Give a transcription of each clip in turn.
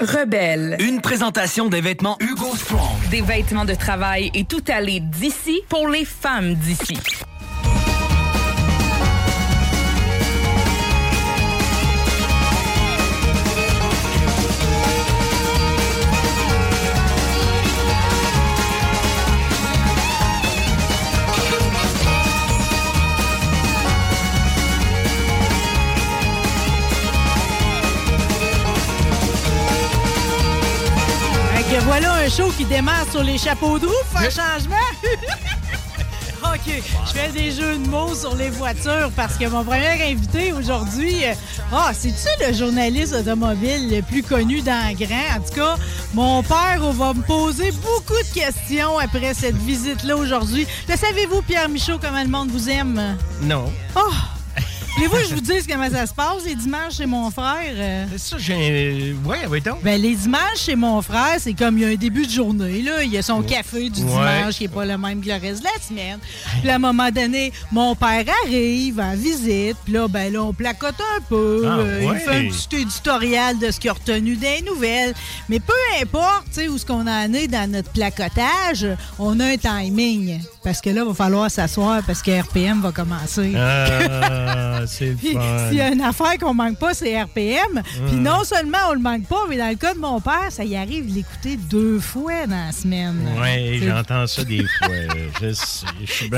Rebelle. Une présentation des vêtements Hugo Strong. Des vêtements de travail et tout aller d'ici pour les femmes d'ici. Show qui démarre sur les chapeaux de roue, pour faire changement. OK, je fais des jeux de mots sur les voitures parce que mon premier invité aujourd'hui, euh, ah, c'est-tu le journaliste automobile le plus connu dans le grand? En tout cas, mon père va me poser beaucoup de questions après cette visite-là aujourd'hui. Le savez-vous, Pierre Michaud, comment le monde vous aime? Non. Oh! Voulez-vous que je vous dise comment ça se passe les dimanches chez mon frère? Euh, Ça, j'ai. Ouais, oui, donc. Ben, les dimanches chez mon frère, c'est comme il y a un début de journée. Là. Il y a son café du Ouais. dimanche qui n'est pas le même que le reste de la semaine. Puis à un moment donné, mon père arrive en visite. Puis là, ben là, on placote un peu. Ah, Euh, ouais. Il fait un petit éditorial de ce qu'il a retenu des nouvelles. Mais peu importe tu sais, où ce qu'on en est dans notre placotage, on a un timing. Parce que là, il va falloir s'asseoir parce que RPM va commencer. Ah, c'est s'il y a une affaire qu'on manque pas, c'est RPM. Puis non seulement on le manque pas, mais dans le cas de mon père, ça y arrive de l'écouter deux fois dans la semaine. Oui, j'entends ça des fois. je sais, je suis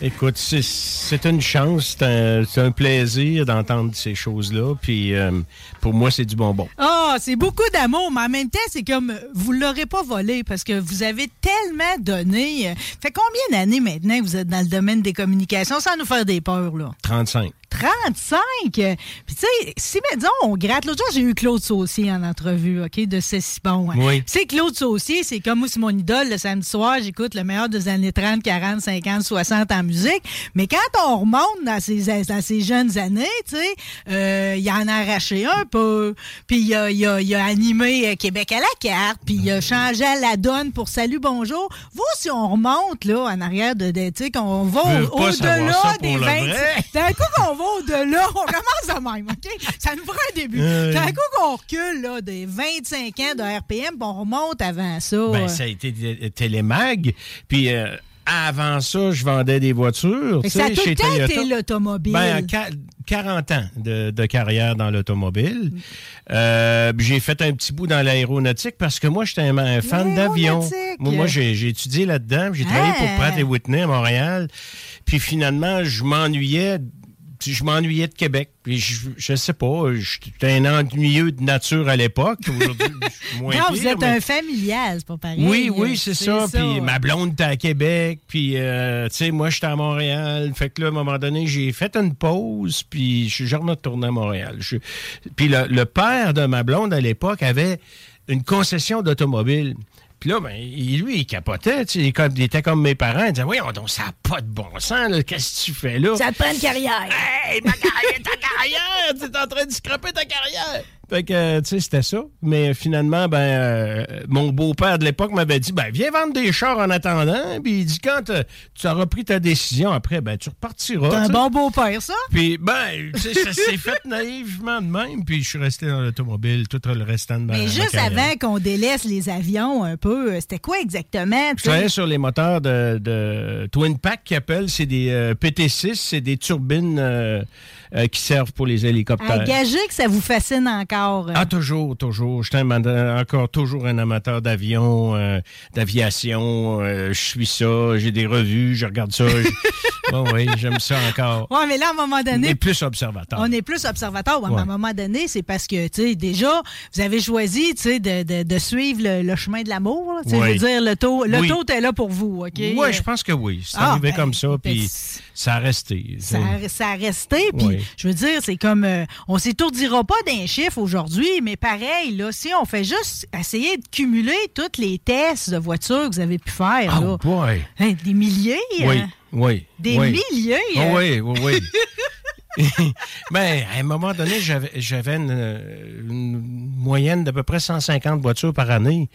Écoute, c'est- une chance, c'est un, un plaisir d'entendre ces choses-là. Puis euh, pour moi, c'est du bonbon. Ah, c'est beaucoup d'amour, mais en même temps, c'est comme vous l'aurez pas volé parce que vous avez tellement donné. Fait combien d'années maintenant que vous êtes dans le domaine des communications sans nous faire des peurs, là? 35. 35! Puis tu sais, si, disons, on gratte. L'autre jour, j'ai eu Claude Saucier en entrevue, OK, de C'est si bon. hein. Oui. Sais, Claude Saucier, c'est comme moi, c'est mon idole. Le samedi soir, j'écoute le meilleur des années 30, 40, 50, 60 en musique. Mais quand on remonte dans ces, dans ces jeunes années, tu sais, euh, il en a arraché un peu. Puis il a, il a- il a animé euh, Québec à la carte. Puis il a changé la donne pour Salut, bonjour. Vous, si on remonte, là, en arrière de, de tu sais, qu'on va au- au-delà des le 20... vrai. D'un coup qu'on va au-delà, on commence de même, OK? Ça nous prend un début. Euh. Coup qu'on recule là, des 25 ans de RPM, on remonte avant ça. Ben, euh. ça a été Télémag. Puis euh, avant ça, je vendais des voitures. Ça a tout chez Toyota. été l'automobile. Ben, qua- 40 ans de, de carrière dans l'automobile. Euh, j'ai fait un petit bout dans l'aéronautique parce que moi, j'étais un, un fan d'avion. Moi, moi, j'ai étudié là-dedans. J'ai travaillé pour Pratt et Whitney à Montréal. Puis finalement, je m'ennuyais. Je m'ennuyais de Québec. Puis je, je sais pas, j'étais un ennuyeux de nature à l'époque. Aujourd'hui, je suis moins non, vous êtes mais- un familial, c'est pas pareil. oui, oui, c'est ça. Puis ma blonde était à Québec. Puis, euh, tu sais, moi, j'étais à Montréal. Fait que là, à un moment donné, j'ai fait une pause. Puis, je suis jamais retourné à Montréal. Je- Puis, le, le père de ma blonde, à l'époque, avait une concession d'automobile. Puis là, ben, il- lui, il capotait. tu sais, Il, comme- il était comme mes parents. Il disait, oui, donc ça n'a pas de bon sens. Qu'est-ce que tu fais là? Ça te prend une carrière. Hey, ma carrière, ta carrière! Tu es en train de scraper ta carrière! Fait que, euh, tu sais, c'était ça. Mais finalement, ben, euh, mon beau-père de l'époque m'avait dit, ben, viens vendre des chars en attendant. Puis il dit, quand euh, tu auras pris ta décision, après, ben, tu repartiras. T'es un bon beau-père, ça? Puis, ben, tu sais, ça s'est fait naïvement de même. Puis je suis resté dans l'automobile tout le restant de ma Mais ma juste avant qu'on délaisse les avions un peu, c'était quoi exactement? Je travaillais sur les moteurs de, de Twin Pack qui appellent, c'est des euh, PT6, c'est des turbines euh, euh, qui servent pour les hélicoptères. Gager que ça vous fascine encore. Ah, toujours, toujours. Je suis encore toujours un amateur d'avion, euh, d'aviation. euh, je suis ça, j'ai des revues, je regarde ça. je- Bon, oui, j'aime ça encore. Ouais, mais là, à un moment donné, Mais plus observateur. On est plus observateur. Ouais, mais Ouais. à un moment donné, c'est parce que, tu sais, déjà, vous avez choisi, tu sais, de, de- de suivre le, le chemin de l'amour. Tu sais, Oui. Je veux dire, l'auto, Oui. l'auto est là pour vous, OK? Oui, je pense que oui. C'est Ah, arrivé ben, comme ça, puis ça a resté. Ça, a- ça a resté, puis Oui. je veux dire, c'est comme, euh, on s'étourdira pas d'un chiffre aujourd'hui, mais pareil, là, si on fait juste essayer de cumuler tous les tests de voitures que vous avez pu faire, là, Oh boy! hein, des milliers, Oui, hein, oui. des oui. milliers. Oh, hein? oui, oui, oui. ben, à un moment donné, j'avais, une, une moyenne d'à peu près 150 voitures par année.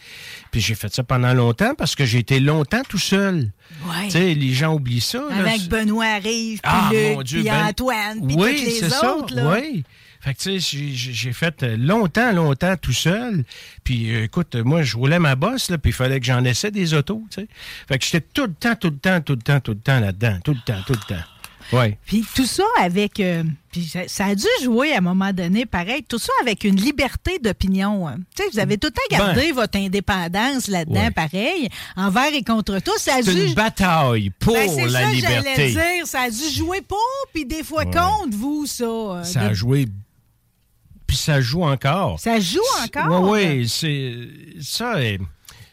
Puis j'ai fait ça pendant longtemps parce que j'ai été longtemps tout seul. Ouais. Tu sais, les gens oublient ça. là. Avec Benoît Rive, puis Ah, Luc, mon Dieu, puis ben- Antoine, puis oui, tous les c'est ça. autres. là. Oui. Fait que, tu sais, j'ai- fait longtemps, longtemps tout seul. Puis, euh, écoute, moi, je roulais ma bosse, là, puis il fallait que j'en essaie des autos, tu sais. Fait que j'étais tout le temps, tout le temps, tout le temps, tout le temps là-dedans. Tout le temps, tout le temps. Oui. Puis tout ça avec. euh, puis ça, ça a dû jouer à un moment donné, pareil, tout ça avec une liberté d'opinion. hein. Tu sais, vous avez tout le temps gardé votre indépendance là-dedans, Ben. Ouais. pareil, envers et contre tous. Ça a C'est dû. une bataille pour Ben, c'est la ça que j'allais liberté. dire. Ça a dû jouer pour, puis des fois contre vous, ça. euh, Ça a joué. Puis ça joue encore. Ça joue encore? Oui, oui, c'est ça.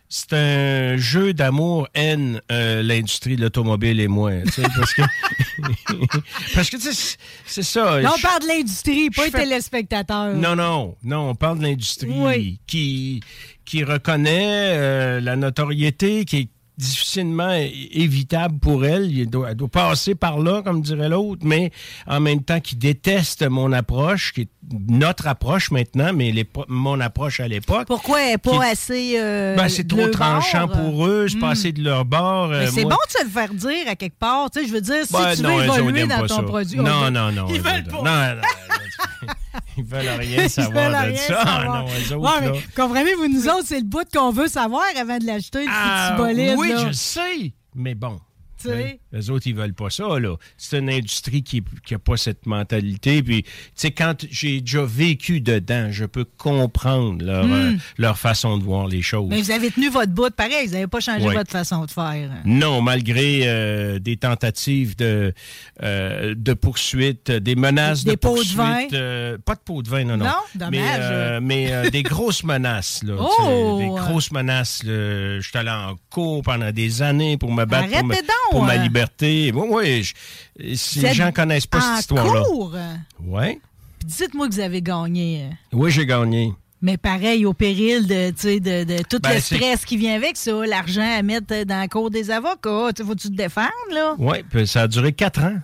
Est- C'est un jeu d'amour-haine, euh, l'industrie de l'automobile et moi. Parce que, parce que c'est- ça. Là, on parle de l'industrie, pas les fais- téléspectateurs. Non, non, non, on parle de l'industrie Oui. qui, qui reconnaît euh, la notoriété qui est difficilement évitable pour elle. Elle doit, elle doit passer par là, comme dirait l'autre, mais en même temps qui déteste mon approche, qui est notre approche maintenant, mais mon approche à l'époque. Pourquoi elle n'est pas assez. euh, Ben, c'est trop tranchant bord? pour eux, c'est Hmm. passer de leur bord. euh, c'est bon de se le faire dire à quelque part. Tu sais, je veux dire, si Ben, tu non, veux évoluer dans ton ça. produit. Non, non, non. Ils veulent pas. Non, non, non, ils veulent rien Ils savoir veulent de rien ça. savoir. Non, eux autres, Ouais, mais comprenez-vous, nous autres, c'est le bout qu'on veut savoir avant de l'acheter, le Ah, petit bolide. oui, là. je sais, mais bon. Tu sais? Les autres, ils veulent pas ça, là. C'est une industrie qui n'a pas cette mentalité. Puis, tu sais, quand j'ai déjà vécu dedans, je peux comprendre leur, euh, leur façon de voir les choses. Hmm. Mais vous avez tenu votre bout pareil, vous n'avez pas changé Ouais. votre façon de faire. Non, malgré euh, des tentatives de, euh, de poursuite, des menaces Des de pots de poursuite. vin? euh, pas de pots de vin, non, non. Non? Dommage. Mais, euh, mais euh, des grosses menaces, là. Oh! Des grosses menaces. Je suis allé en cours pendant des années pour me battre pour, Arrêtez ma- donc, pour ma hein. Liberté. Oui, oui. je- si les gens connaissent pas cette histoire-là. Oui. Puis dites-moi que vous avez gagné. Oui, j'ai gagné. Mais pareil, au péril de, de, de tout Ben, le stress qui vient avec ça, l'argent à mettre dans la cour des avocats. Faut-tu te défendre, là? Oui, puis ça a duré quatre ans.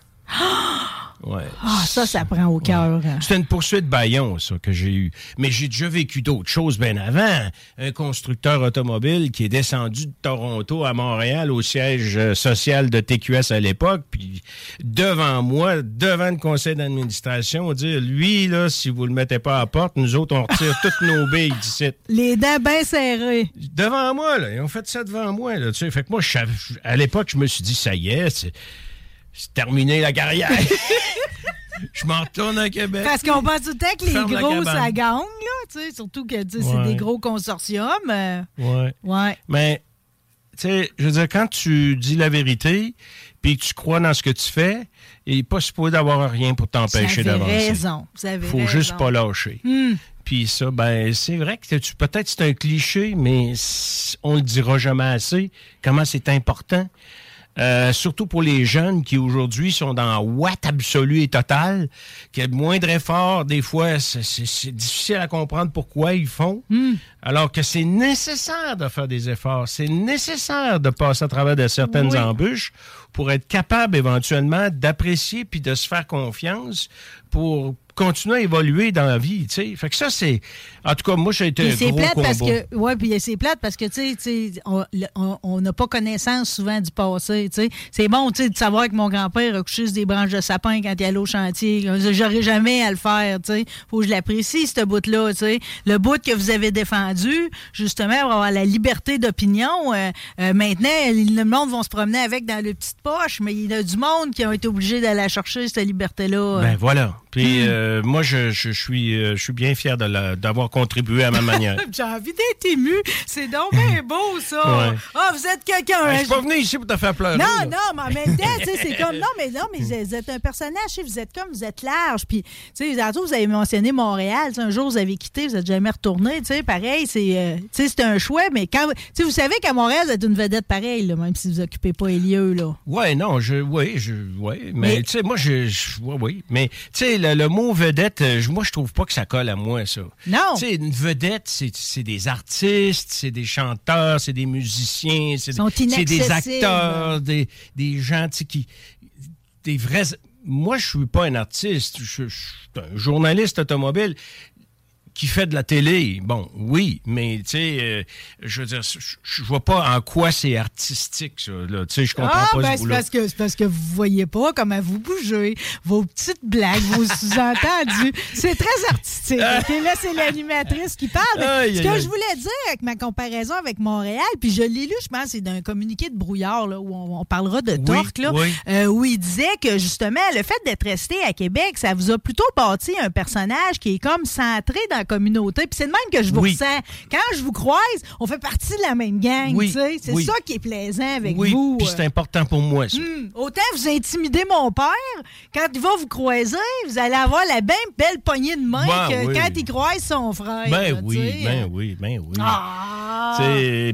Ouais. Ah, ça, ça prend au cœur. hein. C'était une poursuite baillon, ça, que j'ai eu. Mais j'ai déjà vécu d'autres choses bien avant. Un constructeur automobile qui est descendu de Toronto à Montréal au siège euh, social de TQS à l'époque, puis devant moi, devant le conseil d'administration, dire lui, là, si vous le mettez pas à la porte, nous autres, on retire toutes nos billes d'ici. Les dents bien serrées. Devant moi, là. Ils ont fait ça devant moi, là. Tu sais, fait que moi, je à l'époque, je me suis dit, ça y est, c'est terminé la carrière. je m'en retourne à Québec. Parce qu'on pense tout le temps que les gros, ça gagne, là. Tu sais, surtout que c'est des gros consortiums. euh, Ouais. ouais. Mais, tu sais, je veux dire, quand tu dis la vérité, puis que tu crois dans ce que tu fais, il n'est pas supposé d'avoir rien pour t'empêcher d'avancer. raison. Vous avez faut raison. juste pas lâcher. Hmm. Puis ça, ben, c'est vrai que tu- peut-être c'est un cliché, mais on le dira jamais assez. Comment c'est important. Euh, surtout pour les jeunes qui aujourd'hui sont dans watt absolu et total, qui a le moindre effort, des fois, c'est- difficile à comprendre pourquoi ils font. Alors que c'est nécessaire de faire des efforts, c'est nécessaire de passer à travers de certaines Oui. embûches pour être capable éventuellement d'apprécier puis de se faire confiance pour continuer à évoluer dans la vie, tu sais. Fait que ça, c'est... En tout cas, moi, j'ai été c'est plate combat. parce que ouais puis c'est plate parce que tu sais, on- n'a pas connaissance souvent du passé tu sais c'est bon tu sais de savoir que mon grand-père a couché sur des branches de sapin quand il allait au chantier j'aurais jamais à le faire tu sais faut que je l'apprécie ce bout là tu sais le bout que vous avez défendu justement pour avoir la liberté d'opinion euh, euh, maintenant le monde va se promener avec dans le petite poche mais il y a du monde qui ont été obligés d'aller chercher cette liberté là Ben voilà. Puis, euh, euh, moi, je, je, suis, euh, je suis bien fier de la- d'avoir contribué à ma manière. J'ai envie d'être ému. C'est donc bien beau, ça. Ah, Ouais. vous êtes quelqu'un. Hein, je suis pas venu ici pour te faire pleurer. Non, là. non, mais en même temps, c'est comme. Non, mais non, mais vous êtes un personnage, vous êtes comme, vous êtes large. Puis, tu sais, vous avez mentionné Montréal. Un jour, vous avez quitté, vous n'êtes jamais retourné. Tu sais, pareil, c'est euh, un choix, mais quand. Tu sais, vous savez qu'à Montréal, vous êtes une vedette pareille, là, même si vous occupez pas les lieux, là. Ouais, non, je, oui, je, ouais, mais, Mais- tu sais, moi, je, je- ouais, oui, mais tu sais, le, le mot vedette, euh, moi, je trouve pas que ça colle à moi, ça. Non. Tu sais, une vedette, c'est des artistes, c'est des chanteurs, c'est des musiciens, c'est des, acteurs, des, des gens, tu sais, qui, des vrais. Moi, je suis pas un artiste, je, je suis un journaliste automobile qui fait de la télé, bon, oui, mais tu sais, euh, je veux dire, je, vois pas en quoi c'est artistique, ça. Tu sais, je comprends Ah, pas ben, ce c'est bout-là. parce, que, c'est parce que vous voyez pas comment vous bougez, vos petites blagues, vos sous-entendus. C'est très artistique. Là, c'est l'animatrice qui parle. Aïe, ce que aïe. je voulais dire avec ma comparaison avec Montréal, puis je l'ai lu, je pense, c'est d'un communiqué de brouillard, là, où on, on parlera de torque, là, oui. euh, où il disait que, justement, le fait d'être resté à Québec, ça vous a plutôt bâti un personnage qui est comme centré dans la communauté. Puis c'est de même que je vous Oui. ressens. Quand je vous croise, on fait partie de la même gang, Oui. C'est oui. ça qui est plaisant avec oui, vous. puis euh. c'est important pour moi, ça. Hmm, Autant vous intimidez mon père, quand il va vous croiser, vous allez avoir la même belle poignée de main Ben que quand il croise son frère. Ben là, oui, ben oui, ben oui. Ah!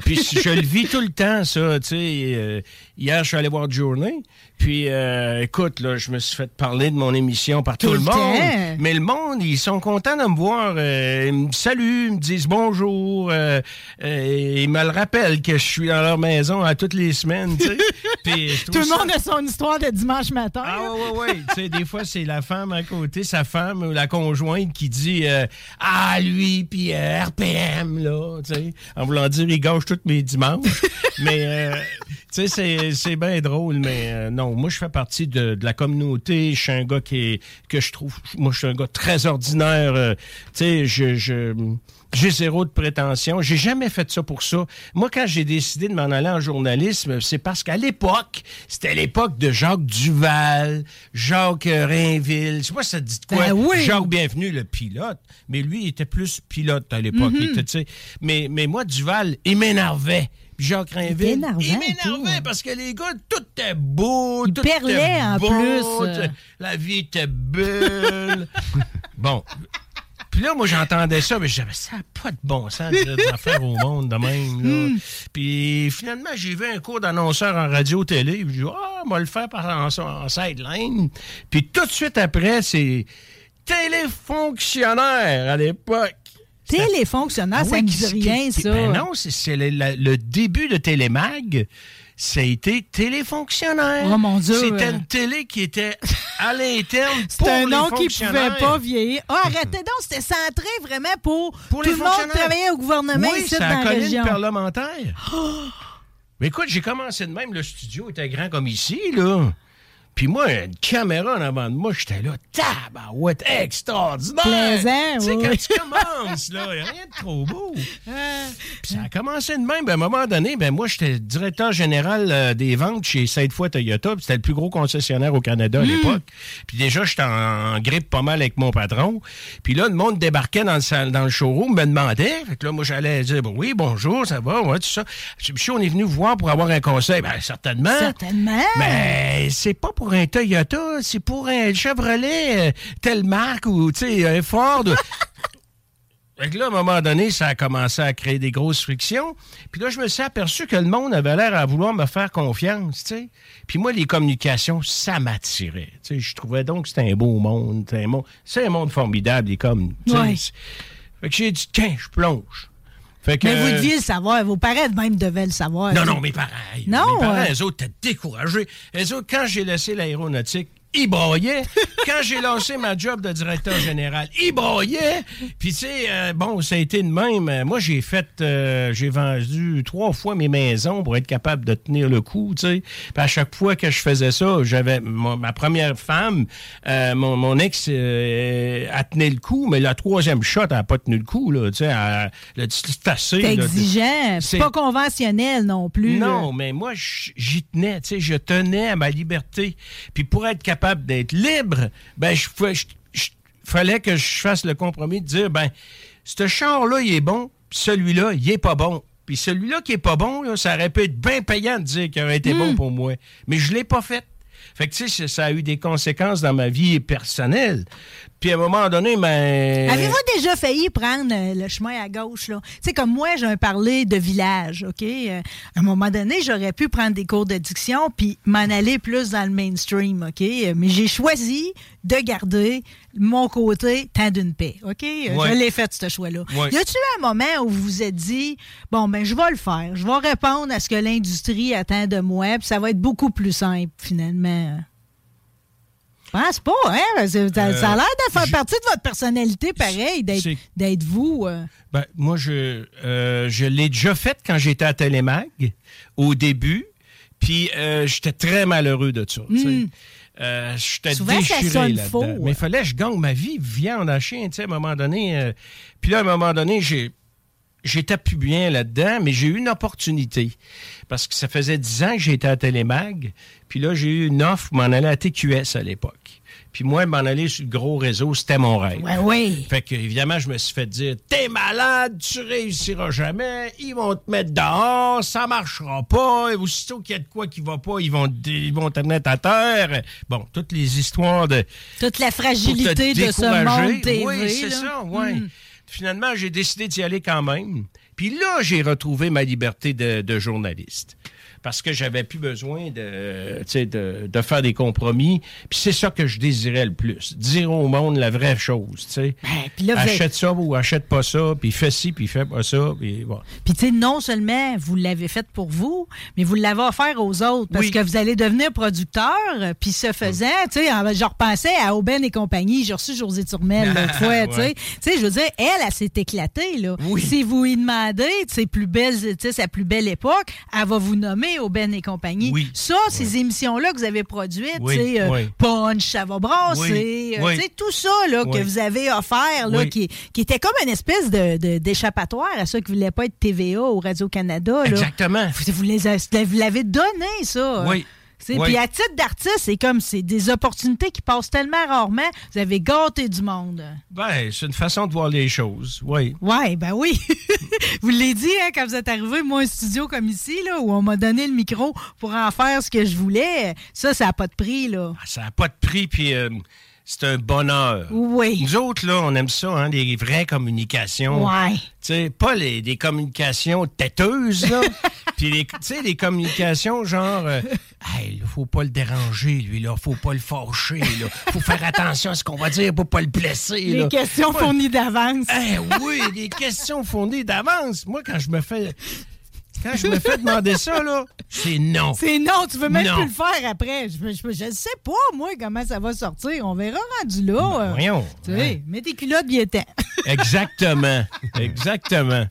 Puis je le vis tout le temps, ça. tu sais. euh, hier, je suis allé voir Journée. Puis, euh, écoute, là, je me suis fait parler de mon émission par tout, Tout le monde. temps. Mais le monde, ils sont contents de me voir. euh, ils me saluent, ils me disent bonjour. euh, euh, ils me le rappellent que je suis dans leur maison à toutes les semaines. tu sais. Puis Tout le ça- monde a son histoire de dimanche matin. ah ouais, ouais, ouais. tu sais, des fois, c'est la femme à côté, sa femme ou la conjointe qui dit euh, Ah, lui, puis RPM, là, tu sais, en voulant dire, il gâche tous mes dimanches. mais, euh, tu sais, c'est- c'est bien drôle, mais euh, non, moi, je fais partie de, de la communauté. Je suis un gars qui est, que je trouve, moi, je suis un gars très ordinaire. euh, tu sais, je. je j'ai zéro de prétention. J'ai jamais fait ça pour ça. Moi, quand j'ai décidé de m'en aller en journalisme, c'est parce qu'à l'époque, c'était l'époque de Jacques Duval, Jacques euh, Rainville. Je sais pas si ça te dit de quoi? Ben oui. Jacques Bienvenu, le pilote. Mais lui, il était plus pilote à l'époque. Il était, tu sais. mais, mais moi, Duval, il m'énervait. Jacques Rainville, il m'énervait parce que les gars, tout était beau, Il tout perlait était en beau, plus, euh. La vie était belle. bon. Puis là, moi, j'entendais ça, mais je disais, ça n'a pas de bon sens de dire des affaires au monde de même. Là. Puis finalement, j'ai vu un cours d'annonceur en radio-télé. Puis j'ai dit, ah, on va le faire par en, en sideline. Puis tout de suite après, c'est téléfonctionnaire à l'époque. Téléfonctionnaire, Ah ça me qui- dit rien, ça. Ben non, c'est- le, début de Télémag. Ça a été téléfonctionnaire. Oh, mon Dieu. C'était une télé qui était à l'interne. C'est un pour nom les qui pouvait pas vieillir. Ah, arrêtez donc, c'était centré vraiment pour, Pour tout le monde travailler au gouvernement Oui, ici dans la région. parlementaire. Mais écoute, j'ai commencé de même. Le studio était grand comme ici, là. Puis moi, une caméra en avant de moi, j'étais là, tabarouette, extraordinaire! Plaisant, Tu sais, oui, quand tu commences, là, a rien de trop beau. Puis ça a commencé de même. Ben, à un moment donné, ben, moi, j'étais directeur général euh, des ventes chez Cette fois Toyota. puis C'était le plus gros concessionnaire au Canada à l'époque. Puis déjà, j'étais en, en grippe pas mal avec mon patron. Puis là, le monde débarquait dans le, dans le showroom, me demandait. Fait que là, moi, j'allais dire, bon, oui, bonjour, ça va, ouais, tout ça. Puis on est venu vous voir pour avoir un conseil, ben, certainement. Certainement. Mais c'est pas pour un Toyota, c'est pour un Chevrolet, euh, telle marque ou, tu sais, un Ford. Fait que là, à un moment donné, ça a commencé à créer des grosses frictions. Puis là, je me suis aperçu que le monde avait l'air à vouloir me faire confiance, tu sais. Puis moi, les communications, ça m'attirait. Tu sais, je trouvais donc que c'était un beau monde. C'est un monde, c'est un monde formidable, les com. tu sais. Ouais. Fait que j'ai dit, tiens, je plonge. Fait que, Mais vous deviez le savoir. Vos parents même devaient le savoir. non, non, mes parents. Non, Mes parents, ouais. eux autres, étaient découragés. Eux autres, quand j'ai laissé l'aéronautique, ils braillaient. quand j'ai lancé ma job de directeur général, ils braillaient. Puis, tu sais, euh, bon, ça a été de même. Moi, j'ai fait, euh, j'ai vendu trois fois mes maisons pour être capable de tenir le coup, tu sais. Puis à chaque fois que je faisais ça, j'avais ma première femme, euh, mon, mon ex, euh, a tenu le coup, mais la troisième shot, elle n'a pas tenu le coup, là, tu sais. Elle, a dit, c'est assez. C'est exigeant. C'est pas conventionnel non plus. Non, là. mais moi, j'y tenais, tu sais, je tenais à ma liberté. Puis pour être capable d'être libre, ben, je pouvais. je- je- fallait que je fasse le compromis de dire, ben, ce char-là, il est bon, celui-là, il est pas bon. Puis celui-là qui est pas bon, là, ça aurait pu être bien payant de dire qu'il aurait été bon pour moi. Mais je l'ai pas fait. Fait que, tu sais, ça a eu des conséquences dans ma vie personnelle. Puis à un moment donné, ben. Avez-vous déjà failli prendre euh, le chemin à gauche, là? Tu sais, comme moi, j'ai parlé de village, OK? Euh, à un moment donné, j'aurais pu prendre des cours de diction puis m'en aller plus dans le mainstream, OK? Euh, Mais j'ai choisi de garder mon côté tant d'une paix, OK? Je l'ai fait, ce choix-là. Y a-tu un moment où vous vous êtes dit, bon, ben, je vais le faire. Je vais répondre à ce que l'industrie attend de moi, puis ça va être beaucoup plus simple, finalement? Je pense pas, hein? Ça, a l'air de faire partie de votre personnalité, pareil, d'être vous. Ben, moi, je, je l'ai déjà fait quand j'étais à Télémag, au début, puis j'étais très malheureux de ça. Euh, J'étais déchiré là-dedans. Mais il fallait que je gagne ma vie, viande à chien, tu sais, à un moment donné. puis là, à un moment donné, j'ai j'étais plus bien là-dedans, mais j'ai eu une opportunité. Parce que ça faisait dix ans que j'étais à Télémag. Puis là, j'ai eu une offre pour m'en aller à TQS à l'époque. Puis moi, m'en aller sur le gros réseau, c'était mon rêve. Ouais, oui. Fait que, évidemment, je me suis fait dire T'es malade, tu réussiras jamais, ils vont te mettre dehors, ça marchera pas, et aussitôt qu'il y a de quoi qui va pas, ils vont, ils vont te mettre à terre. Bon, toutes les histoires de. Toute la fragilité de ce monde TV. Oui, c'est ça, oui. Hmm. Finalement, j'ai décidé d'y aller quand même. Puis là, j'ai retrouvé ma liberté de journaliste parce que j'avais plus besoin de, de, de faire des compromis. Puis c'est ça que je désirais le plus, dire au monde la vraie chose. sais. Ben, achète ça ou achète pas ça, puis fais ci, puis fais pas ça. Puis tu sais, non seulement vous l'avez fait pour vous, mais vous l'avez offert aux autres parce que vous allez devenir producteur. Puis ce faisant, tu sais, je repensais à Aubin et compagnie. J'ai reçu José Turmel l'autre fois. Tu sais, je veux dire, elle, elle, s'est éclatée. Là. Si vous lui demandez ses plus belles, sa plus belle époque, elle va vous nommer au Ben et compagnie. Ça, ces émissions-là que vous avez produites, euh, Punch, ça va brasser, euh, tout ça là, que vous avez offert, là, qui, qui, était comme une espèce d'échappatoire de, à ceux qui ne voulaient pas être TVA ou Radio-Canada. Exactement. Vous, vous l'avez donné, ça. Oui. Puis à titre d'artiste, c'est comme c'est des opportunités qui passent tellement rarement. Vous avez gâté du monde. Ben, c'est une façon de voir les choses, oui. Oui, ben oui. vous l'avez dit hein, quand vous êtes arrivé, moi, un studio comme ici, là, où on m'a donné le micro pour en faire ce que je voulais. Ça, ça n'a pas de prix, là. Ah, ça n'a pas de prix, puis... Euh, c'est un bonheur. Oui. Nous autres, là, on aime ça, hein, des vraies communications. Ouais. Tu sais, pas les, des communications têteuses, là. Puis, tu sais, des communications genre, euh, hey, faut pas le déranger, lui, là. Faut pas le fâcher, là. Faut faire attention à ce qu'on va dire pour pas le blesser, là. Des questions fournies d'avance. Eh oui, des questions fournies d'avance. Moi, quand je me fais quand je me fais demander ça, là, c'est non. C'est non, tu veux même plus le faire après. Je, je, sais pas, moi, comment ça va sortir. On verra rendu là. Ben, voyons. Tu sais, mets tes culottes bien temps. Exactement. Exactement.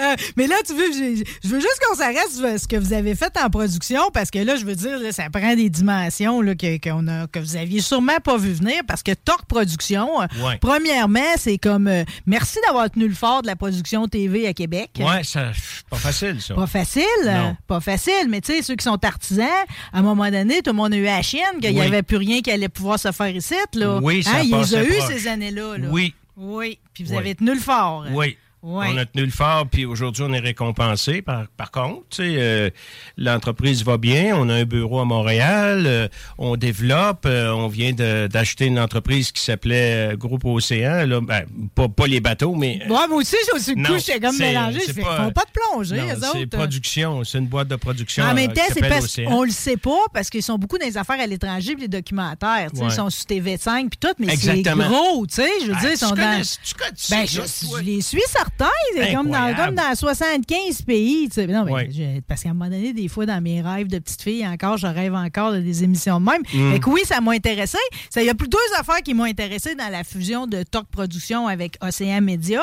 Euh, mais là, tu veux, je, veux juste qu'on s'arrête sur ce que vous avez fait en production, parce que là, je veux dire, ça prend des dimensions là, que, a, que vous aviez sûrement pas vu venir, parce que Torque Production, euh, premièrement, c'est comme euh, merci d'avoir tenu le fort de la production TV à Québec. Oui, c'est pas facile, ça. Pas facile, pas facile, mais tu sais, ceux qui sont artisans, à un moment donné, tout le monde a eu la chienne, qu'il n'y avait plus rien qui allait pouvoir se faire ici. Là. Oui, ça hein, Il les a eu ces années-là. Oui. Oui, puis vous avez tenu le fort. Oui. On a tenu le fort, puis aujourd'hui, on est récompensé. Par, par contre, euh, l'entreprise va bien. On a un bureau à Montréal. Euh, on développe. Euh, on vient d'acheter une entreprise qui s'appelait Groupe Océan. Là, ben, pas, les bateaux, mais... moi aussi, je suis j'étais comme mélangé. Je fais, pas, pas de plongée, C'est production. C'est une boîte de production En même temps, on le sait pas parce qu'ils sont beaucoup dans les affaires à l'étranger puis les documentaires. Ils sont sur TV5 puis tout, mais c'est gros, tu sais. Je veux ah, dire, ils sont dans... ben, je, les suis certains c'est comme dans, comme dans 75 pays. Non, mais parce qu'à un moment donné, des fois, dans mes rêves de petite fille, encore, je rêve encore de des émissions de même. Mm. oui, ça m'a intéressé. Il y a plus deux affaires qui m'ont intéressé dans la fusion de Talk Production avec Océan Média.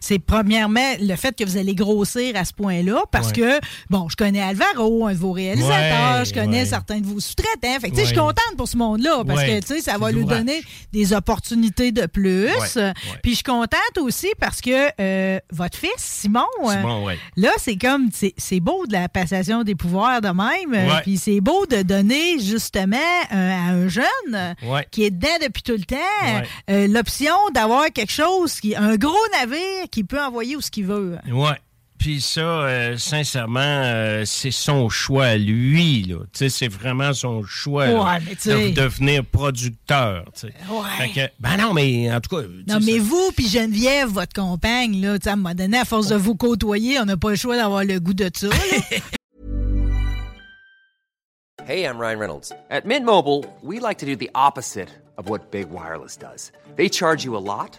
C'est premièrement le fait que vous allez grossir à ce point-là parce que, bon, je connais Alvaro, un de vos réalisateurs, je connais certains de vos sous-traitants. Fait que, je suis contente pour ce monde-là parce que, tu sais, ça va lui donner des opportunités de plus. Puis je suis contente aussi parce que euh, euh, votre fils, Simon. euh, Simon, ouais. Là, c'est comme, c'est beau de la passation des pouvoirs de même. euh, Ouais. Puis c'est beau de donner justement euh, à un jeune Ouais. qui est dedans depuis tout le temps euh, l'option d'avoir quelque chose, qui un gros navire qu'il peut envoyer où ce qu'il veut. Ouais. Puis ça, euh, sincèrement, euh, c'est son choix à lui. Là. Tu sais, C'est vraiment son choix là, Ouais, sais- de devenir producteur. tu sais. Ouais. Fait que- ben non, mais en tout cas. Non, mais ça- vous puis Geneviève, votre compagne, là, tu sais, à un moment donné, à force de vous côtoyer, on n'a pas le choix d'avoir le goût de ça. là. Hey, I'm Ryan Reynolds. At Mint Mobile, we like to do the opposite of what Big Wireless does. They charge you a lot,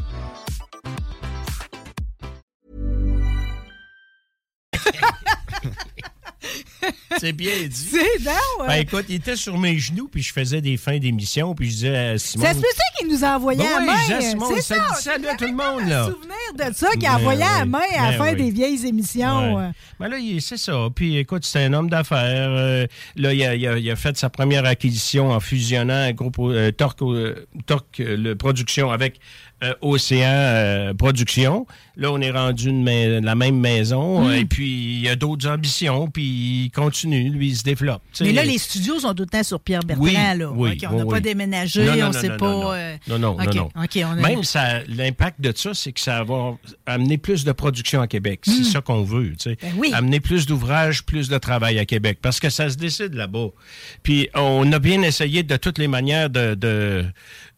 C'est bien dit. C'est non, Ben écoute, il était sur mes genoux, puis je faisais des fins d'émission, puis je disais à Simon. Ça se peut-tu qu'il nous a envoyé Ben à oui, main? à Simon, c'est ça ça. dit salut à tout le monde, là. souvenir de ça, qu'il a Ben envoyé à oui, main à ben faire oui. des vieilles émissions. Ouais. euh. Ben là, c'est ça. Puis écoute, c'est un homme d'affaires. Euh, là, il a, il a- il a fait sa première acquisition en fusionnant un groupe euh, Torque, euh, Torque, euh, le production avec euh, Océan euh, Production. Là, on est rendu une la même maison. Hmm. euh, Et puis, il a d'autres ambitions. Puis, il continue. Lui, il se développe. tu sais. Mais là, les studios sont tout le temps sur Pierre Bertrand. Oui, là. oui, on n'a oui, pas déménagé, Non, non, on non, sait non, pas. non, non. euh, Non, non, non, non. OK, on a- Même ça, l'impact de ça, c'est que ça va amener plus de production à Québec. C'est ça qu'on veut, tu sais. Ben oui. Amener plus d'ouvrages, plus de travail à Québec, parce que ça se décide là-bas. Puis on a bien essayé de toutes les manières de de,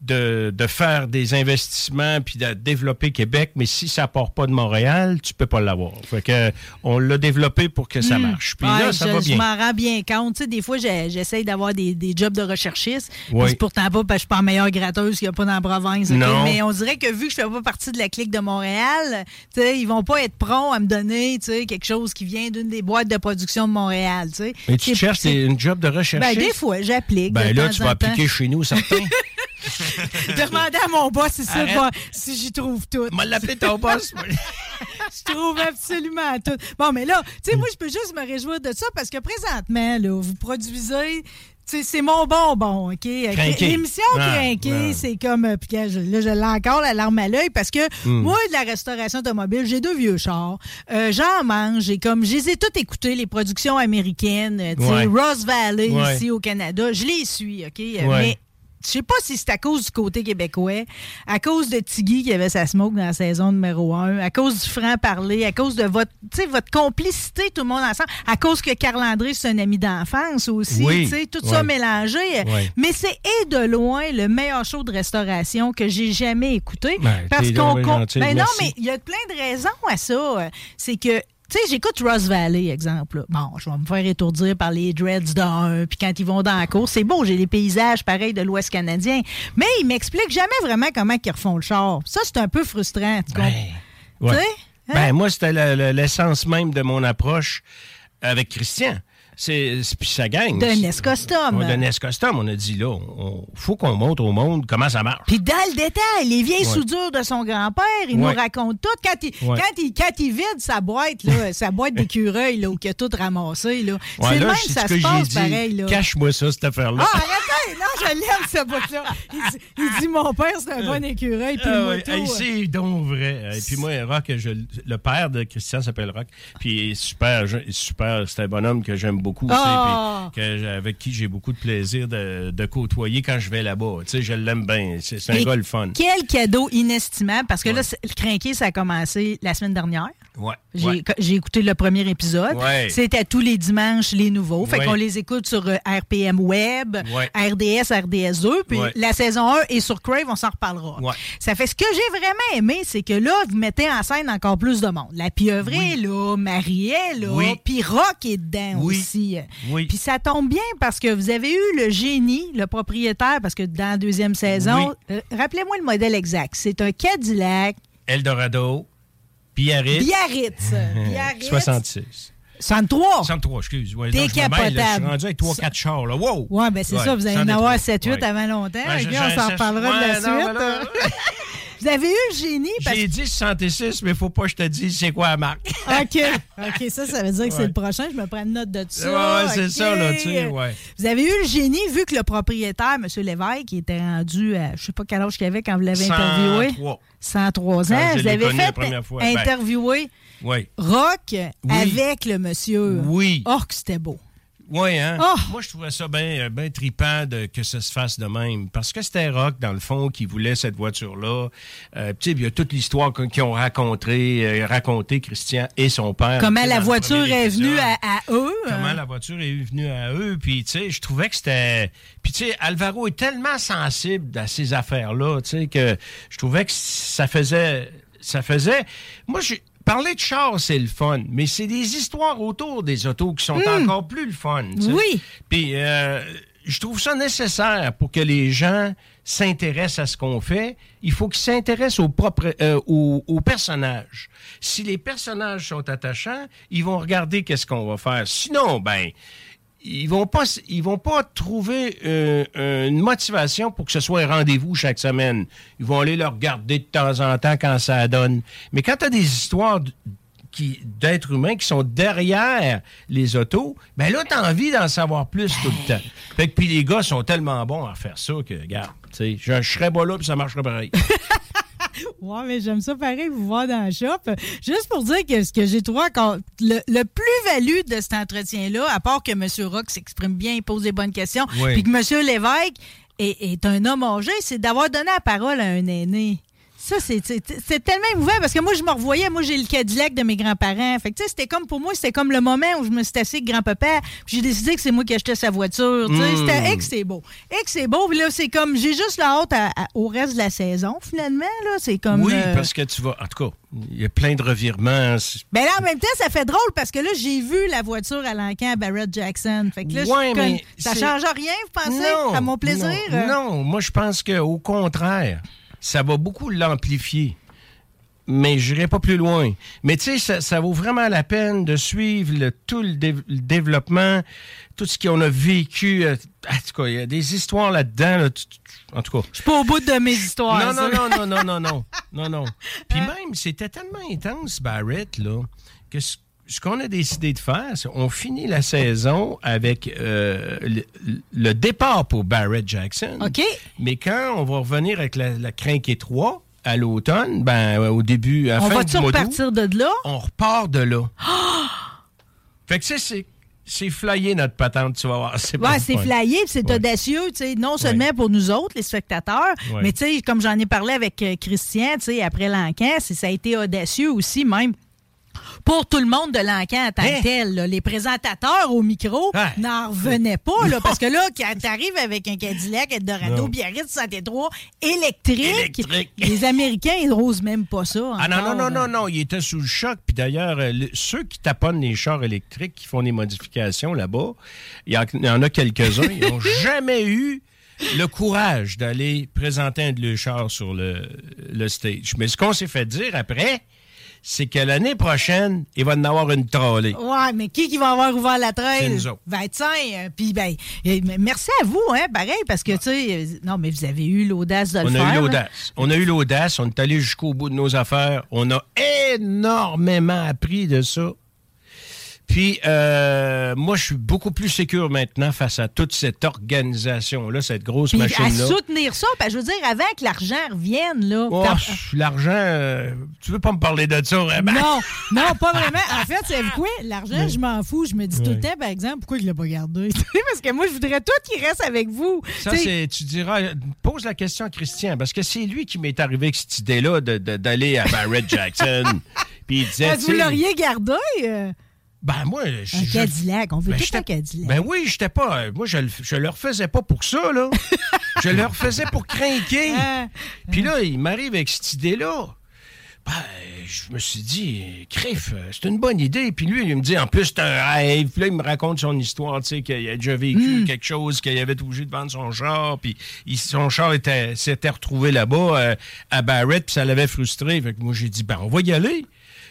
de, de faire des investissements puis de développer Québec, mais si ça part pas de Montréal, tu peux pas l'avoir. Fait que on l'a développé pour que ça marche. Puis Hmm. Ouais, là, ça je, va je bien. m'en rends bien compte. Tu sais, des fois, j'essaye d'avoir des, des jobs de recherchiste. Oui. c'est pourtant pas parce que je suis pas meilleure gratteuse qu'il n'y a pas dans la province. Mais on dirait que vu que je fais pas partie de la clique de Montréal, tu sais, ils vont pas être pronts à me donner tu sais, quelque chose qui vient d'une des boîtes de production de Montréal. tu sais. Mais tu cherches une job de recherche. Ben, des fois, j'applique. Ben de là, tu vas appliquer chez nous, certain. Demander à mon boss si, pas- si j'y trouve tout. m'a l'appelé ton boss. Je trouve absolument tout. Bon, mais là, tu sais, moi, je peux juste me réjouir de ça parce que présentement, là, vous produisez. tu sais, C'est mon bonbon, OK? Crinqué. L'émission Crinqué, c'est comme. euh, Puis là, je, l'ai encore la larme à l'œil parce que Hmm. moi, de la restauration automobile, j'ai deux vieux chars. Euh, J'en mange. J'ai comme. Je les ai toutes écoutées, les productions américaines. euh, Tu sais, Ouais. Ross Valley Ouais. ici au Canada. Je les suis, OK? Ouais. Mais je sais pas si c'est à cause du côté québécois, à cause de Tiggy qui avait sa smoke dans la saison numéro 1, à cause du franc-parler, à cause de votre, votre complicité, tout le monde ensemble, à cause que Carl-André, c'est un ami d'enfance aussi, Oui. tout ça mélangé. Mais c'est et de loin le meilleur show de restauration que j'ai jamais écouté. Ben, parce qu'on. ben non, mais il y a plein de raisons à ça. C'est que tu sais, j'écoute Ross Valley, exemple. là. Bon, je vais me faire étourdir par les dreads d'un, puis quand ils vont dans la course, c'est beau, j'ai les paysages pareils de l'Ouest canadien. Mais ils m'expliquent jamais vraiment comment ils refont le char. Ça, c'est un peu frustrant. Tu comprends? Ben, ouais. Tu sais? Hein? Ben, moi, c'était l'essence même de mon approche avec Christian. C'est ça gagne. De Nes Custom. Ouais, de Nes Custom, on a dit là, on, faut qu'on montre au monde comment ça marche. Puis dans le détail, les vieilles Ouais. soudures de son grand-père, il Ouais. nous raconte tout. Quand il, quand il, quand il vide sa boîte, là, sa boîte d'écureuil, là, où il a tout ramassé, là, c'est même que ça se passe dit. pareil. Là. Cache-moi ça, cette affaire-là. Ah, arrêtez! Non, je l'aime, ce bout-là. Il, dit- il dit, mon père, c'est un bon écureuil, puis Ah moto, euh, c'est donc vrai. Et puis moi, Rock, je- le père de Christian s'appelle Rock. Puis il est super, super, c'est un bonhomme que j'aime beaucoup, Ah! puis que- avec qui j'ai beaucoup de plaisir de, de côtoyer quand je vais là-bas. Tu sais, je l'aime bien. C'est un Et gars le fun. Quel cadeau inestimable, parce que là, le crinqué, ça a commencé la semaine dernière. Ouais. J'ai ouais. écouté le premier épisode. Ouais. C'était tous les dimanches, les nouveaux. Fait qu'on les écoute sur euh, RPM Web, Ouais. RDS, RDS2. Puis Ouais. la saison 1 est sur Crave, on s'en reparlera. Ouais. Ça fait ce que j'ai vraiment aimé, c'est que là, vous mettez en scène encore plus de monde. La pieuvre est là, Marie est là, Oui. puis Rock est dedans Oui. aussi. Oui. Puis ça tombe bien parce que vous avez eu le génie, le propriétaire, parce que dans la deuxième saison, euh, rappelez-moi le modèle exact. C'est un Cadillac Eldorado, Biarritz. Biarritz. Biarritz. 66. 63. 63, excuse. Ouais, Décapotable. Je suis rendu avec 3-4 chars. Là. Wow! Ouais, ben c'est Ouais, ça, vous allez en 103, avoir 7-8 ouais. avant longtemps. Ouais, Ok, je- on s'en reparlera de la suite. Vous avez eu le génie parce J'ai dit 66, mais faut pas que je te dise c'est quoi la marque. OK. OK, ça, ça veut dire que c'est le prochain. Je me prends une note de ça. Ouais, c'est ça, là, tu sais, ouais. Vous avez eu le génie, vu que le propriétaire, M. Lévesque, qui était rendu à, je sais pas quel âge qu'il avait quand vous l'avez interviewé. 103. 103 Quand ans. Vous l'ai avez connu la fait. Ben. interviewer Oui. Rock avec le monsieur. Oui. Que c'était beau. Oui, hein? Oh! Moi, je trouvais ça bien ben trippant de, que ça se fasse de même. Parce que c'était Rock, dans le fond, qui voulait cette voiture-là. Euh, il y a toute l'histoire qu'ils ont raconté, euh, raconté Christian et son père. Comment la voiture est venue à, à eux. Comment hein. la voiture est venue à eux. Puis, tu sais, je trouvais que c'était. Puis, tu sais, Alvaro est tellement sensible à ces affaires-là, tu sais, que je trouvais que ça faisait. Ça faisait. Moi, je. Parler de char, c'est le fun, mais c'est des histoires autour des autos qui sont encore plus le fun. tu sais. Hmm. Oui. Puis, euh, je trouve ça nécessaire pour que les gens s'intéressent à ce qu'on fait. Il faut qu'ils s'intéressent au propre, euh, aux, aux personnages. Si les personnages sont attachants, ils vont regarder qu'est-ce qu'on va faire. Sinon, ben, ils vont pas, ils vont pas trouver euh, une motivation pour que ce soit un rendez-vous chaque semaine. Ils vont aller le regarder de temps en temps quand ça donne. Mais quand tu as des histoires d'êtres humains qui sont derrière les autos, ben là, tu as envie d'en savoir plus tout le temps. Fait que puis les gars sont tellement bons à faire ça que, regarde, tu sais, je, je serais pas là puis ça marcherait pareil. Ouais, mais j'aime ça pareil, vous voir dans le shop. Juste pour dire que ce que j'ai trouvé encore le, le plus-value de cet entretien-là, à part que M. Rock s'exprime bien, il pose des bonnes questions, Oui. puis que M. Lévesque est, est un homme âgé, c'est d'avoir donné la parole à un aîné. Ça, c'est tellement émouvant parce que moi, je me revoyais. Moi, j'ai le Cadillac de mes grands-parents. Fait que, tu sais, c'était comme pour moi, c'était comme le moment où je me suis assis avec grand-papa. Puis j'ai décidé que c'est moi qui achetais sa voiture. Tu sais, Mm. c'était, et que c'est beau. Et que c'est beau. Puis là, c'est comme, j'ai juste la hâte à- à- au reste de la saison, finalement. Là, c'est comme. oui, euh, parce que tu vas. En tout cas, il y a plein de revirements. C'est- Ben là, en même temps, ça fait drôle parce que là, j'ai vu la voiture à l'encan à Barrett Jackson. Fait que là, Ouais, mais ça change rien, vous pensez, à mon plaisir? Non, non, moi je pense qu'au contraire, ça va beaucoup l'amplifier. Mais je n'irai pas plus loin. Mais tu sais, ça, ça vaut vraiment la peine de suivre le- tout le, dé- le développement, tout ce qu'on a vécu. euh, En tout cas, il y a des histoires là-dedans. là, en tout cas. Je suis pas au bout de mes histoires. Non, ça. non, non, non, non, non, non, non, non. Puis même, c'était tellement intense, Barrett, là, que ce, ce qu'on a décidé de faire, c'est on finit la saison avec euh, le, le départ pour Barrett Jackson. OK. Mais quand on va revenir avec la, la Crinquet 3 à l'automne, ben, euh, au début, à la On fin va-tu du mois repartir de là? on repart de là. fait que c'est c'est flyé notre patente, tu vas voir. C'est Ouais, c'est flyé, c'est Ouais. audacieux, tu sais, non seulement pour nous autres, les spectateurs, Ouais. mais tu sais, comme j'en ai parlé avec euh, Christian, tu sais, après c'est- ça a été audacieux aussi, même pour tout le monde de l'encan en tant Hein? que tel. là. Les présentateurs au micro n'en revenaient pas, là, parce que là, quand t'arrives avec un Cadillac Eldorado. Biarritz 63 électrique, Électrique. les Américains, ils n'osent même pas ça. Ah non, non, non, non, non, il était sous le choc. Puis d'ailleurs, euh, ceux qui taponnent les chars électriques, qui font des modifications là-bas, il y, en- il y en a quelques-uns, ils n'ont jamais eu le courage d'aller présenter un de leurs chars sur le, le stage. Mais ce qu'on s'est fait dire après, c'est que l'année prochaine, il va en avoir une trollée. Ouais, mais qui qui va avoir ouvert la C'est traîne? nous autres. 25. euh, Puis, ben, merci à vous, hein, pareil, parce que, tu sais, euh, non, mais vous avez eu l'audace de le On faire. a eu l'audace. On a eu l'audace. On est allé jusqu'au bout de nos affaires. On a énormément appris de ça. Puis, euh, moi, je suis beaucoup plus sécure maintenant face à toute cette organisation-là, cette grosse Puis à machine-là. soutenir ça, ben, je veux dire, avant que l'argent revienne, là. Oh, L'argent, euh, tu veux pas me parler de ça, vraiment? Non, non, pas vraiment. En fait, c'est quoi? L'argent, je m'en fous. Je me dis tout le temps, par exemple, pourquoi il l'a pas gardé? Parce que moi, je voudrais tout qu'il reste avec vous. Ça, c'est, tu diras, pose la question à Christian, parce que c'est lui qui m'est arrivé avec cette idée-là de- de- d'aller à Barrett Jackson. Puis il disait, vous l'auriez gardé? Ben moi, je, un Cadillac. On veut ben, tout un Cadillac. Ben oui, j'étais pas. euh, Moi, je, je le refaisais pas pour ça, là. je le refaisais pour craquer. Ah, Puis là, il m'arrive avec cette idée-là. Ben, je me suis dit, Criff, euh, c'est une bonne idée. Puis lui, il me dit, en plus, c'est un rêve. Puis là, il me raconte son histoire, tu sais, qu'il a déjà vécu Hmm. quelque chose, qu'il avait été obligé de vendre son char. Puis il- son char était- s'était retrouvé là-bas, euh, à Barrett, puis ça l'avait frustré. Fait que moi, j'ai dit, ben, on va y aller.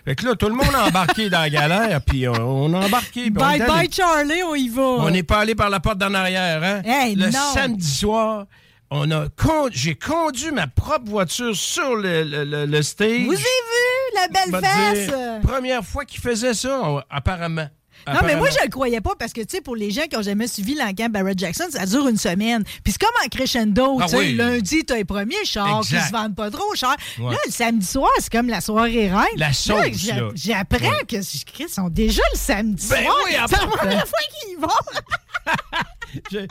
Fait que là, tout le monde a embarqué dans la galère, puis on, on a embarqué. on bye allé. bye, Charlie, on y va. On n'est pas allé par la porte d'en arrière, hein? Hey, le non. samedi soir, on a con- j'ai conduit ma propre voiture sur le, le, le- le stage. Vous avez vu la belle fesse? dire, Première fois qu'il faisait ça, apparemment. Non, mais moi, je le croyais pas parce que, tu sais, pour les gens qui ont jamais suivi l'encamp Barrett Jackson, ça dure une semaine. Puis c'est comme en crescendo, Ah tu sais. oui. Lundi, t'as les premiers chars qui se vendent pas trop cher. Ouais. Là, le samedi soir, c'est comme la soirée reine. La sauce, là. J'apprends Ouais. que ils sont déjà le samedi Ben soir. oui, c'est la première fois qu'ils y vont. Je-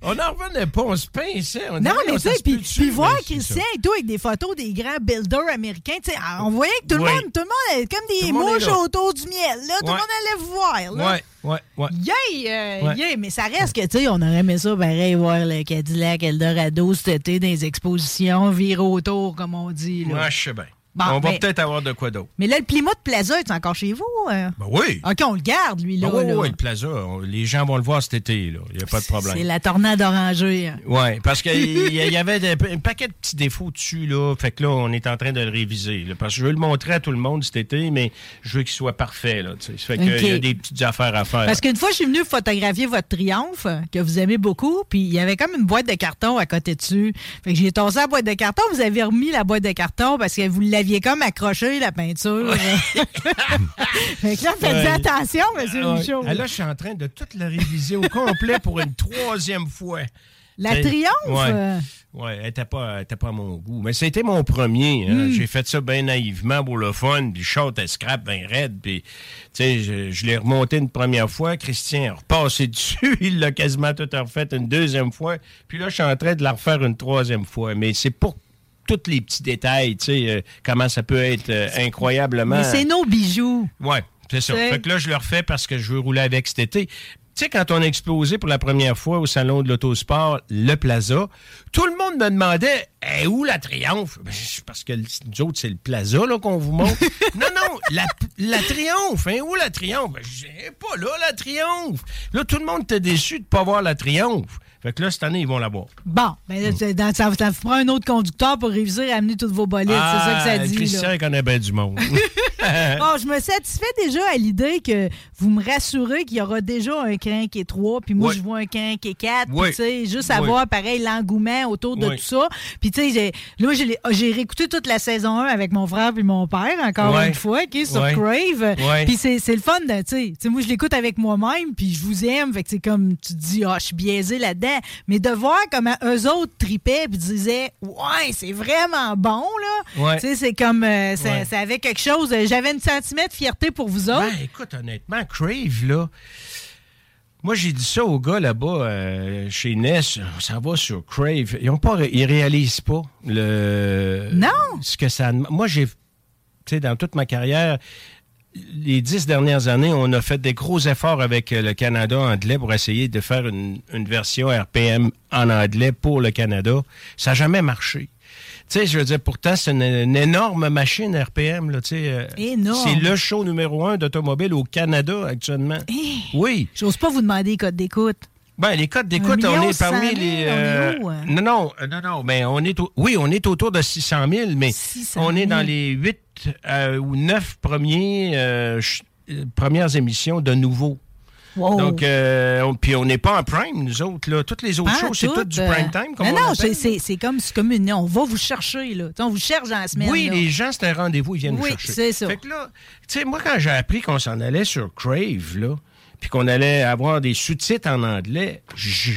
On n'en revenait pas, on se pinçait. On Non, mais on tu sais, puis voir Christian et tout avec des photos des grands builders américains, tu sais, on voyait que tout le Oui. monde, tout le monde comme des mouches autour du miel, là. Tout le Ouais. monde allait voir, là. Ouais, ouais, ouais. Yay! euh, Ouais. yay! Mais ça reste que, tu sais, on aurait aimé ça, pareil, voir le Cadillac Eldorado cet été dans les expositions, virer autour, comme on dit. Là. Moi, je sais bien. Bon, on va mais- peut-être avoir de quoi d'autre. Mais là, le Plymouth Plaza, est encore chez vous? euh? Ben oui. OK, on le garde, lui, là. Ah oui, là. oui, le plaza. on- les gens vont le voir cet été, là. Il n'y a pas de problème. C'est la tornade orangée. hein. Oui, parce qu'il y, y avait un paquet de petits défauts dessus, là. Fait que là, on est en train de le réviser. là. parce que je veux le montrer à tout le monde cet été, mais je veux qu'il soit parfait, là. fait qu'il y a des petites affaires à faire. Parce qu'une fois, je suis venue photographier votre triomphe, que vous aimez beaucoup, puis il y avait comme une boîte de carton à côté dessus. Fait que j'ai tossé la boîte de carton, vous avez remis la boîte de carton parce que vous l'aviez comme accroché, la peinture. fait que là, faites Ouais. attention, monsieur Ouais. Michaud. Ah, là, je suis en train de toute la réviser au complet pour une troisième fois. La triomphe? Ouais. euh, Ouais, elle n'était pas, elle était pas à mon goût. Mais c'était mon premier. Hmm. hein. J'ai fait ça bien naïvement pour le fun. Puis short et scrap bien raide. Puis, tu sais, je, je l'ai remonté une première fois. Christian a repassé dessus. Il l'a quasiment tout refait une deuxième fois. Puis là, je suis en train de la refaire une troisième fois. Mais c'est pour tous les petits détails, tu sais, euh, comment ça peut être euh, incroyablement... Mais c'est nos bijoux. Ouais, c'est ça. Fait que là, je le refais parce que je veux rouler avec cet été. Tu sais, quand on a explosé pour la première fois au salon de l'autosport, le Plaza, tout le monde me demandait est où la Triomphe? Ben, parce que nous autres, c'est le Plaza là, qu'on vous montre. non, non, la, la Triomphe, hein, où la Triomphe? Ben, est pas là, la Triomphe. Là, tout le monde était déçu de ne pas voir la Triomphe. Fait que là, cette année, ils vont la voir. Bon, ben, dans- ça, ça vous prend un autre conducteur pour réussir à amener tous vos bolides. c'est ça que ça Ah, dit. Christian, il connaît bien du monde. Bon, je me satisfais déjà à l'idée que vous me rassurez qu'il y aura déjà un crin qui est 3, puis moi, je vois un crin qui est 4. Ouais. tu sais, juste avoir, pareil, l'engouement autour de tout ça. Puis, tu sais, là, j'ai j'ai réécouté toute la saison 1 avec mon frère puis mon père, encore une fois, qui est sur. Crave. Puis, c'est le fun, tu sais. Moi, je l'écoute avec moi-même, puis je vous aime. Fait que c'est comme, tu te dis, ah, je suis biaisé là-dedans. Mais de voir comment eux autres tripaient, puis disaient, ouais, c'est vraiment bon, là. Ouais. Tu sais, c'est comme, euh, ça, Ouais. ça avait quelque chose. euh, J'avais un sentiment de fierté pour vous autres. Ben, écoute, honnêtement, Crave, là. Moi, j'ai dit ça aux gars là-bas euh, chez Ness. Ça va sur Crave. Ils ont pas, ils réalisent pas le. Non? Ce que ça. Moi, j'ai, tu sais, dans toute ma carrière, les dix dernières années, on a fait des gros efforts avec euh, le Canada anglais pour essayer de faire une, une version RPM en anglais pour le Canada. Ça n'a jamais marché. Tu sais, je veux dire, pourtant, c'est une, une énorme machine RPM, là, tu sais. euh, Énorme. C'est le show numéro un d'automobile au Canada actuellement. Eh. Oui. J'ose pas vous demander les codes d'écoute. Ben, les codes d'écoute, Un on est parmi les. on est euh, où, hein? non, non, euh, non, non, mais on est au- oui, on est autour de 600 000, mais 600 on est 000. dans les 8 ou 9 premiers, euh, euh, premières émissions de nouveau. Wow. Donc, euh, on- puis on n'est pas en prime, nous autres. Là. Toutes les autres Pas choses, c'est tout, du euh, prime time, comme non, on non, c'est- comme, comme une. On va vous chercher, là. On vous cherche dans la semaine. Oui, là. les gens, c'est un rendez-vous, ils viennent nous Oui, chercher. c'est ça. Fait que là, tu sais, moi, quand j'ai appris qu'on s'en allait sur Crave, là, puis qu'on allait avoir des sous-titres en anglais, je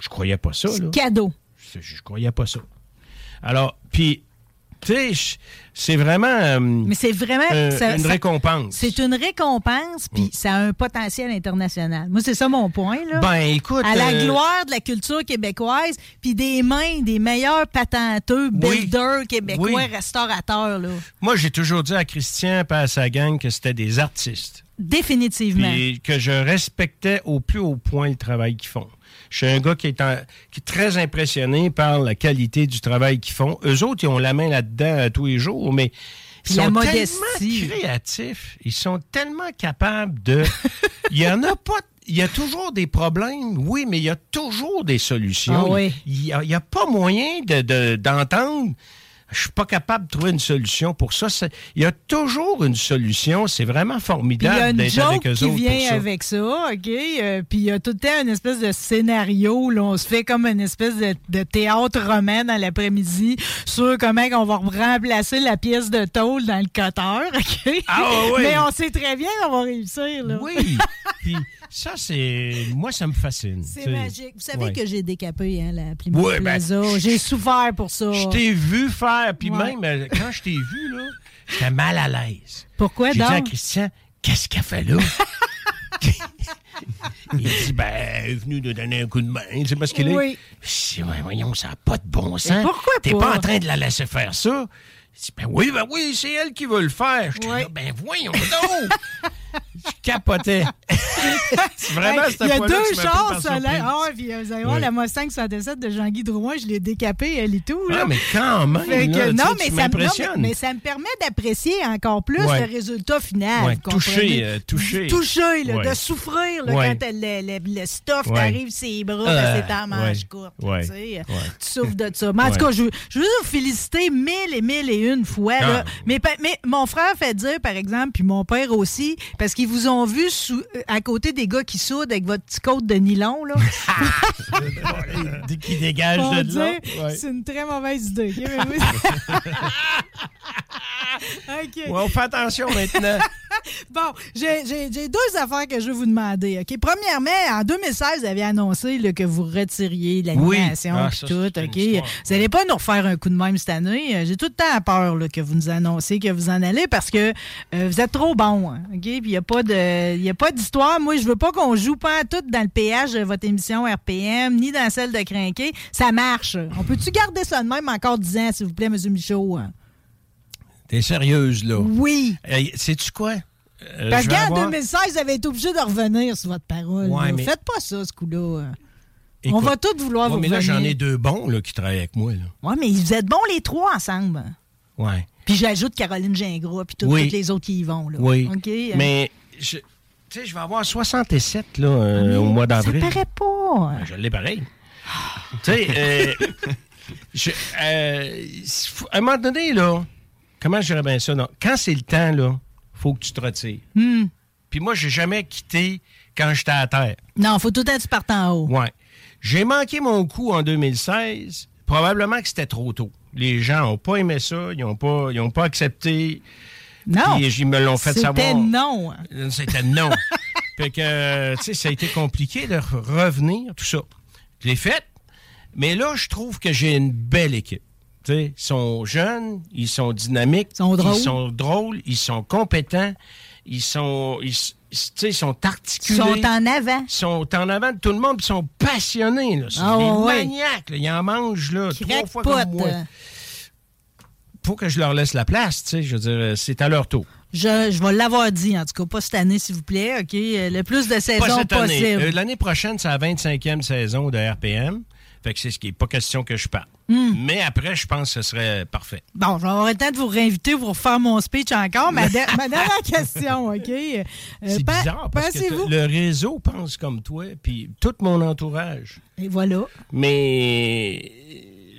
je croyais pas ça, là. Cadeau. Je, je croyais pas ça. Alors, puis, tu sais, c'est vraiment euh, Mais c'est vraiment. euh, ça- une ça- récompense. C'est une récompense, puis ça a un potentiel international. Moi, c'est ça mon point, là. Ben, écoute... à la euh, gloire de la culture québécoise, puis des mains des meilleurs patenteux, Oui. builders québécois, Oui. restaurateurs, là. Moi, j'ai toujours dit à Christian et à sa gang que c'était des artistes. Définitivement. Puis que je respectais au plus haut point le travail qu'ils font. Je suis un gars qui est, en- qui est très impressionné par la qualité du travail qu'ils font. Eux autres, ils ont la main là-dedans euh, tous les jours, mais ils la sont modestie. tellement créatifs. Ils sont tellement capables de... Il y en a pas... Il y a toujours des problèmes, oui, mais il y a toujours des solutions. Ah oui. Il n'y a, pas moyen de- de- d'entendre. Je suis pas capable de trouver une solution pour ça. Il y a toujours une solution. C'est vraiment Puis il y a formidable une d'être avec eux qui autres pour vient ça. avec ça, OK? Euh, puis il y a tout le temps une espèce de scénario. Là, on se fait comme une espèce de, de théâtre romain dans l'après-midi sur comment on va remplacer la pièce de tôle dans le cutter, OK? Ah, oui. Mais on sait très bien qu'on va réussir. Là. Oui. Puis ça, c'est. Moi, ça me fascine. C'est magique. Vous savez Ouais. que j'ai décapé hein, la Plymouth Ouais, ben, Plaza. J'ai souffert pour ça. Je t'ai vu faire, puis Ouais. même euh, quand je t'ai vu, là, j'étais mal à l'aise. Pourquoi J'ai dit à donc? Christian, qu'est-ce qu'elle fait là? Il dit, ben, elle est venue nous donner un coup de main. C'est parce qu'il Oui. est. Dis, ouais, voyons, ça n'a pas de bon sens. pourquoi T'es pas? pas? en train de la laisser faire ça? Il dit, ben oui, ben oui, c'est elle qui veut le faire. Je Ouais. là, ben voyons donc! Je capotais. c'est vraiment Hey, Il y a deux surprise. Ah ouais, puis euh, vous allez voir la Mustang 67 de Jean-Guy Drouin, je l'ai décapée, elle et tout. Là. Ah, mais quand même, Fait que, là, tu non, mais ça, me- non, mais, ça me permet d'apprécier encore plus Ouais. le résultat final. Ouais, comprenez? euh, toucher. Toucher, là, Ouais. de souffrir là, quand le, le, le stuff t'arrive ses bras, Euh, ben, c'est en manche courte. Tu souffres de ça. Mais en tout cas, je, veux- je veux vous féliciter mille et mille et une fois. là. Ah. Mais, mais mon frère fait dire, par exemple, puis mon père aussi, parce vous ont vu sous- euh, à côté des gars qui soudent avec votre petit côte de nylon. Là? Qu'il dégage Pour de dire, là. ouais. c'est une très mauvaise idée. OK, mais oui. OK. Ouais, on fait attention maintenant. Bon, j'ai deux affaires que je veux vous demander. OK? Premièrement, en 2016, vous avez annoncé là, que vous retiriez l'animation Oui. Ah, et tout. OK? histoire. Vous n'allez pas nous refaire un coup de même cette année. Euh, J'ai tout le temps peur là, que vous nous annonciez que vous en allez parce que euh, vous êtes trop bon. hein, OK? Puis il n'y a pas de- il y a pas d'histoire. Moi, je veux pas qu'on joue pas tout dans le péage de votre émission RPM, ni dans celle de Crinqué. Ça marche. On peut-tu garder ça de même encore 10 ans, s'il vous plaît, M. Michaud? T'es sérieuse, là? Oui. Hey, Sais-tu quoi? Euh, Parce qu'en avoir- 2016, vous avez été obligé de revenir sur votre parole. Ouais, mais- Faites pas ça, ce coup-là. On va tous vouloir ouais, vous mais là, j'en ai deux bons là, qui travaillent avec moi. Ouais, mais vous êtes bons les trois ensemble. Ouais. Puis j'ajoute Caroline Gingras, puis tout- Oui. toutes les autres qui y vont. Là. Oui. Euh, Mais, je, tu sais, je vais avoir 67 là, euh, au mois d'avril. Ça paraît pas. Ben, Je l'ai pareil. tu sais, euh, euh, à un moment donné, là, comment je dirais bien ça? Non, quand c'est le temps, là, faut que tu te retires. Hmm. Puis moi, j'ai jamais quitté quand j'étais à terre. Non, faut tout être tu partes en haut. Ouais. J'ai manqué mon coup en 2016. Probablement que c'était trop tôt. Les gens n'ont pas aimé ça. Ils n'ont pas, ils ont pas accepté. Non. Puis ils me l'ont fait C'était savoir. non. C'était non. fait que, tu sais, ça a été compliqué de re- revenir, tout ça. Je l'ai fait. Mais là, je trouve que j'ai une belle équipe. Ils sont jeunes, ils sont dynamiques, sont drôles. ils sont drôles, ils sont compétents, ils sont, ils, s- tu sais, ils sont Ils articulés. sont en avant. Ils sont en avant de tout le monde, ils sont passionnés. Là. C'est Ah, des ouais. maniaques. là. Ils en mangent là, trois fois comme moi. Faut que je leur laisse la place. tu sais. Je veux dire, euh, c'est à leur tour. Je, je vais l'avoir dit, en tout cas, pas cette année, s'il vous plaît. OK? Euh, Le plus de saisons Pas cette année. possible. Euh, L'année prochaine, c'est la 25e saison de RPM. Fait que c'est ce qui est pas question que je parte. Hmm. Mais après, je pense que ce serait parfait. Bon, je vais avoir le temps de vous réinviter pour refaire mon speech encore. Ma, de- ma dernière question, OK? Euh, c'est bizarre parce que le réseau pense comme toi, puis tout mon entourage. Et voilà. Mais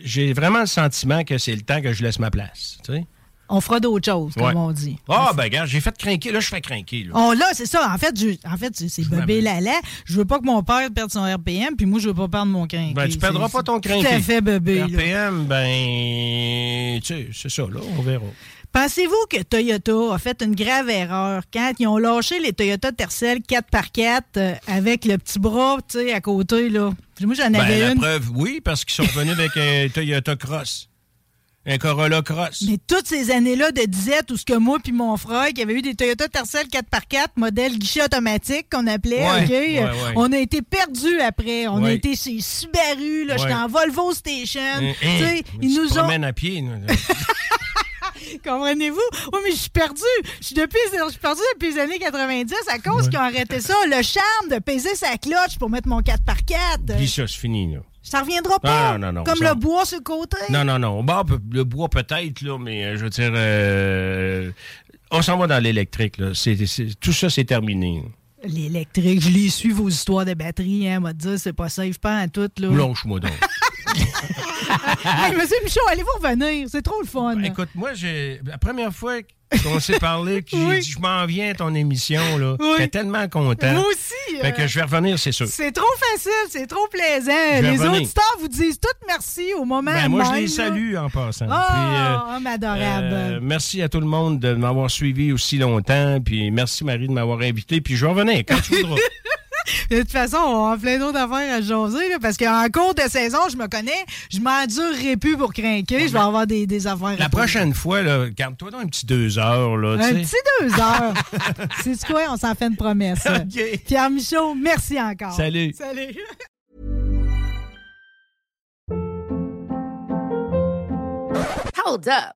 j'ai vraiment le sentiment que c'est le temps que je laisse ma place. tu sais. on fera d'autres choses, comme Ouais. on dit. Ah, ben, regarde, j'ai fait craquer. Là, je fais craquer. Là. Oh là, c'est ça. En fait, je- en fait c'est bébé lala. Je veux pas que mon père perde son RPM, puis moi, je veux pas perdre mon crinqué. Ben, tu perdras pas ton crinqué. Tout à fait bébé. là. RPM, ben, tu sais, c'est ça, là, on verra. Pensez-vous que Toyota a fait une grave erreur quand ils ont lâché les Toyota Tercel 4x4 euh, avec le petit bras, à côté, là? Moi, j'en Ben, avais la une. preuve, oui, parce qu'ils sont revenus avec un Toyota Cross. Un Corolla Cross. Mais toutes ces années-là de disette où ce que moi puis mon frère qui avait eu des Toyota Tercel 4x4 modèle guichet automatique qu'on appelait, Ouais, OK? ouais, ouais. On a été perdus après. On a été chez Subaru, là, j'étais en Volvo Station. Sais, hein, ils nous ont à pied. là. Comprenez-vous? Oui, mais je suis perdu. Je suis depuis, je suis perdu depuis les années 90 à cause qu'ils ont arrêté ça. Le charme de peser sa cloche pour mettre mon 4x4. Puis ça, c'est fini, là. Ça reviendra pas. Ah, non, non, comme ça- le bois sur le côté. Non, non, non. Pe- le bois peut-être, là, mais euh, je veux dire, euh, on s'en va dans l'électrique, là. Tout ça, c'est terminé. L'électrique, je les suis vos histoires de batterie, hein, m'a dit, c'est pas safe pas en tout, là. Blanche-moi donc. Hey, monsieur Michaud, allez-vous revenir? C'est trop le fun. Ben, écoute, moi, j'ai la première fois qu'on s'est parlé, que j'ai dit je m'en viens à ton émission, là. Oui. J'étais tellement content. Moi aussi. Fait que euh, je vais revenir, c'est sûr. C'est trop facile, c'est trop plaisant. Les revenir. auditeurs vous disent toutes merci au moment Ben, moi, je les là. salue en passant. Ah, Puis, euh, mais adorable. Euh, merci à tout le monde de m'avoir suivi aussi longtemps. Puis merci Marie de m'avoir invité. Puis je vais revenir quand tu voudras. De toute façon, on a plein d'autres affaires à jaser, là, parce qu'en cours de saison, je me connais, je m'endurerai plus pour crinquer, je vais avoir des, des affaires. La à prochaine fois, garde-toi donc un petit deux heures. Là, Un petit deux heures. C'est quoi? On s'en fait une promesse. OK. Pierre Michaud, merci encore. Salut. Salut. Hold up.